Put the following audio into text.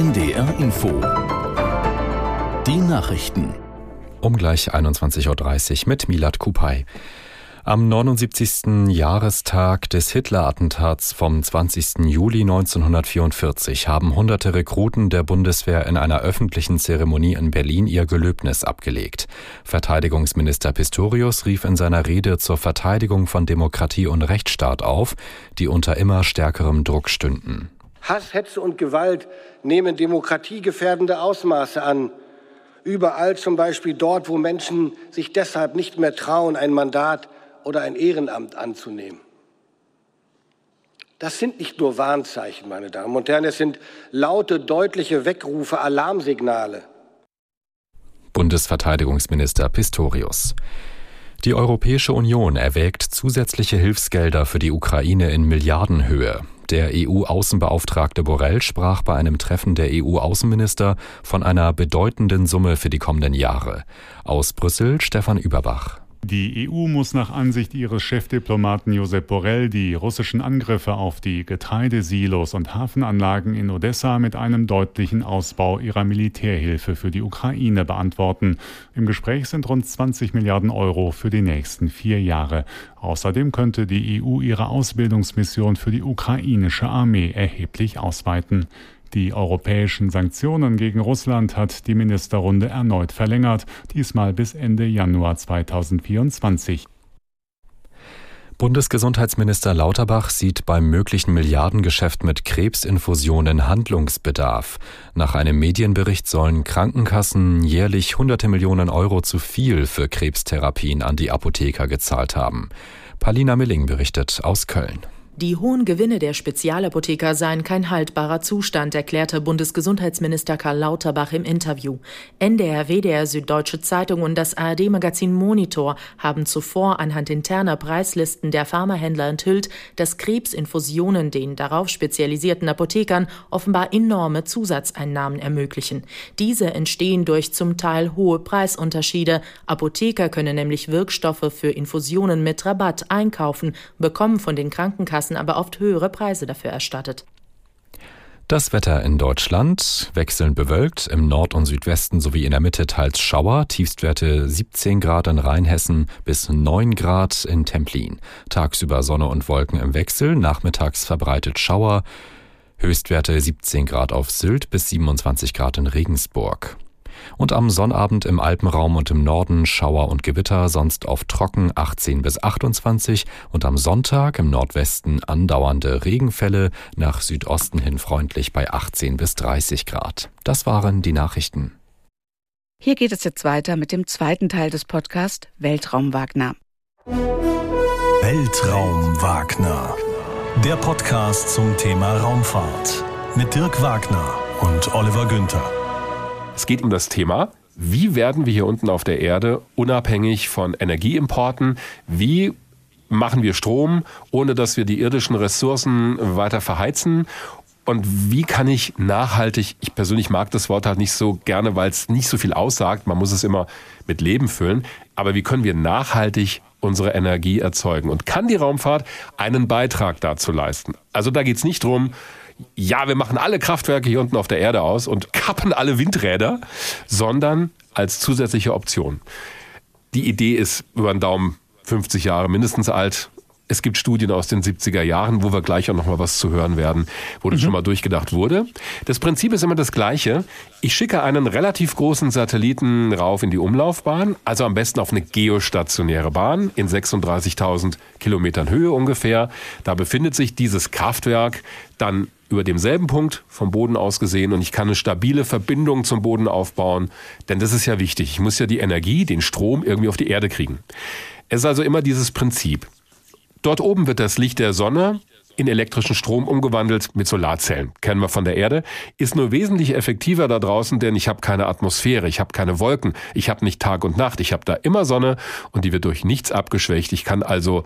NDR Info. Die Nachrichten. Um gleich 21.30 Uhr mit Milad Kupay. Am 79. Jahrestag des Hitler-Attentats vom 20. Juli 1944 haben hunderte Rekruten der Bundeswehr in einer öffentlichen Zeremonie in Berlin ihr Gelöbnis abgelegt. Verteidigungsminister Pistorius rief in seiner Rede zur Verteidigung von Demokratie und Rechtsstaat auf, die unter immer stärkerem Druck stünden. Hass, Hetze und Gewalt nehmen demokratiegefährdende Ausmaße an. Überall, zum Beispiel dort, wo Menschen sich deshalb nicht mehr trauen, ein Mandat oder ein Ehrenamt anzunehmen. Das sind nicht nur Warnzeichen, meine Damen und Herren, es sind laute, deutliche Weckrufe, Alarmsignale. Bundesverteidigungsminister Pistorius. Die Europäische Union erwägt zusätzliche Hilfsgelder für die Ukraine in Milliardenhöhe. Der EU-Außenbeauftragte Borrell sprach bei einem Treffen der EU-Außenminister von einer bedeutenden Summe für die kommenden Jahre. Aus Brüssel Stefan Überbach. Die EU muss nach Ansicht ihres Chefdiplomaten Josep Borrell die russischen Angriffe auf die Getreidesilos und Hafenanlagen in Odessa mit einem deutlichen Ausbau ihrer Militärhilfe für die Ukraine beantworten. Im Gespräch sind rund 20 Milliarden Euro für die nächsten vier Jahre. Außerdem könnte die EU ihre Ausbildungsmission für die ukrainische Armee erheblich ausweiten. Die europäischen Sanktionen gegen Russland hat die Ministerrunde erneut verlängert, diesmal bis Ende Januar 2024. Bundesgesundheitsminister Lauterbach sieht beim möglichen Milliardengeschäft mit Krebsinfusionen Handlungsbedarf. Nach einem Medienbericht sollen Krankenkassen jährlich hunderte Millionen Euro zu viel für Krebstherapien an die Apotheker gezahlt haben. Palina Milling berichtet aus Köln. Die hohen Gewinne der Spezialapotheker seien kein haltbarer Zustand, erklärte Bundesgesundheitsminister Karl Lauterbach im Interview. NDR, WDR, Süddeutsche Zeitung und das ARD-Magazin Monitor haben zuvor anhand interner Preislisten der Pharmahändler enthüllt, dass Krebsinfusionen den darauf spezialisierten Apothekern offenbar enorme Zusatzeinnahmen ermöglichen. Diese entstehen durch zum Teil hohe Preisunterschiede. Apotheker können nämlich Wirkstoffe für Infusionen mit Rabatt einkaufen, bekommen von den Krankenkassen Krankenkassen aber oft höhere Preise dafür erstattet. Das Wetter in Deutschland wechselnd bewölkt, im Nord- und Südwesten sowie in der Mitte teils Schauer, Tiefstwerte 17 Grad in Rheinhessen bis 9 Grad in Templin. Tagsüber Sonne und Wolken im Wechsel, nachmittags verbreitet Schauer, Höchstwerte 17 Grad auf Sylt bis 27 Grad in Regensburg. Und am Sonnabend im Alpenraum und im Norden Schauer und Gewitter, sonst auf trocken 18 bis 28 und am Sonntag im Nordwesten andauernde Regenfälle, nach Südosten hin freundlich bei 18 bis 30 Grad. Das waren die Nachrichten. Hier geht es jetzt weiter mit dem zweiten Teil des Podcasts Weltraum Wagner. Weltraum Wagner. Der Podcast zum Thema Raumfahrt mit Dirk Wagner und Oliver Günther. Es geht um das Thema, wie werden wir hier unten auf der Erde unabhängig von Energieimporten? Wie machen wir Strom, ohne dass wir die irdischen Ressourcen weiter verheizen? Und wie kann ich nachhaltig, ich persönlich mag das Wort halt nicht so gerne, weil es nicht so viel aussagt, man muss es immer mit Leben füllen, aber wie können wir nachhaltig unsere Energie erzeugen? Und kann die Raumfahrt einen Beitrag dazu leisten? Also da geht es nicht drum ja, wir machen alle Kraftwerke hier unten auf der Erde aus und kappen alle Windräder, sondern als zusätzliche Option. Die Idee ist über den Daumen 50 Jahre mindestens alt. Es gibt Studien aus den 70er Jahren, wo wir gleich auch noch mal was zu hören werden, wo das mhm. schon mal durchgedacht wurde. Das Prinzip ist immer das gleiche. Ich schicke einen relativ großen Satelliten rauf in die Umlaufbahn, also am besten auf eine geostationäre Bahn in 36.000 Kilometern Höhe ungefähr. Da befindet sich dieses Kraftwerk dann über demselben Punkt vom Boden aus gesehen und ich kann eine stabile Verbindung zum Boden aufbauen, denn das ist ja wichtig. Ich muss ja die Energie, den Strom irgendwie auf die Erde kriegen. Es ist also immer dieses Prinzip. Dort oben wird das Licht der Sonne in elektrischen Strom umgewandelt mit Solarzellen. Kennen wir von der Erde. Ist nur wesentlich effektiver da draußen, denn ich habe keine Atmosphäre, ich habe keine Wolken, ich habe nicht Tag und Nacht, ich habe da immer Sonne und die wird durch nichts abgeschwächt. Ich kann also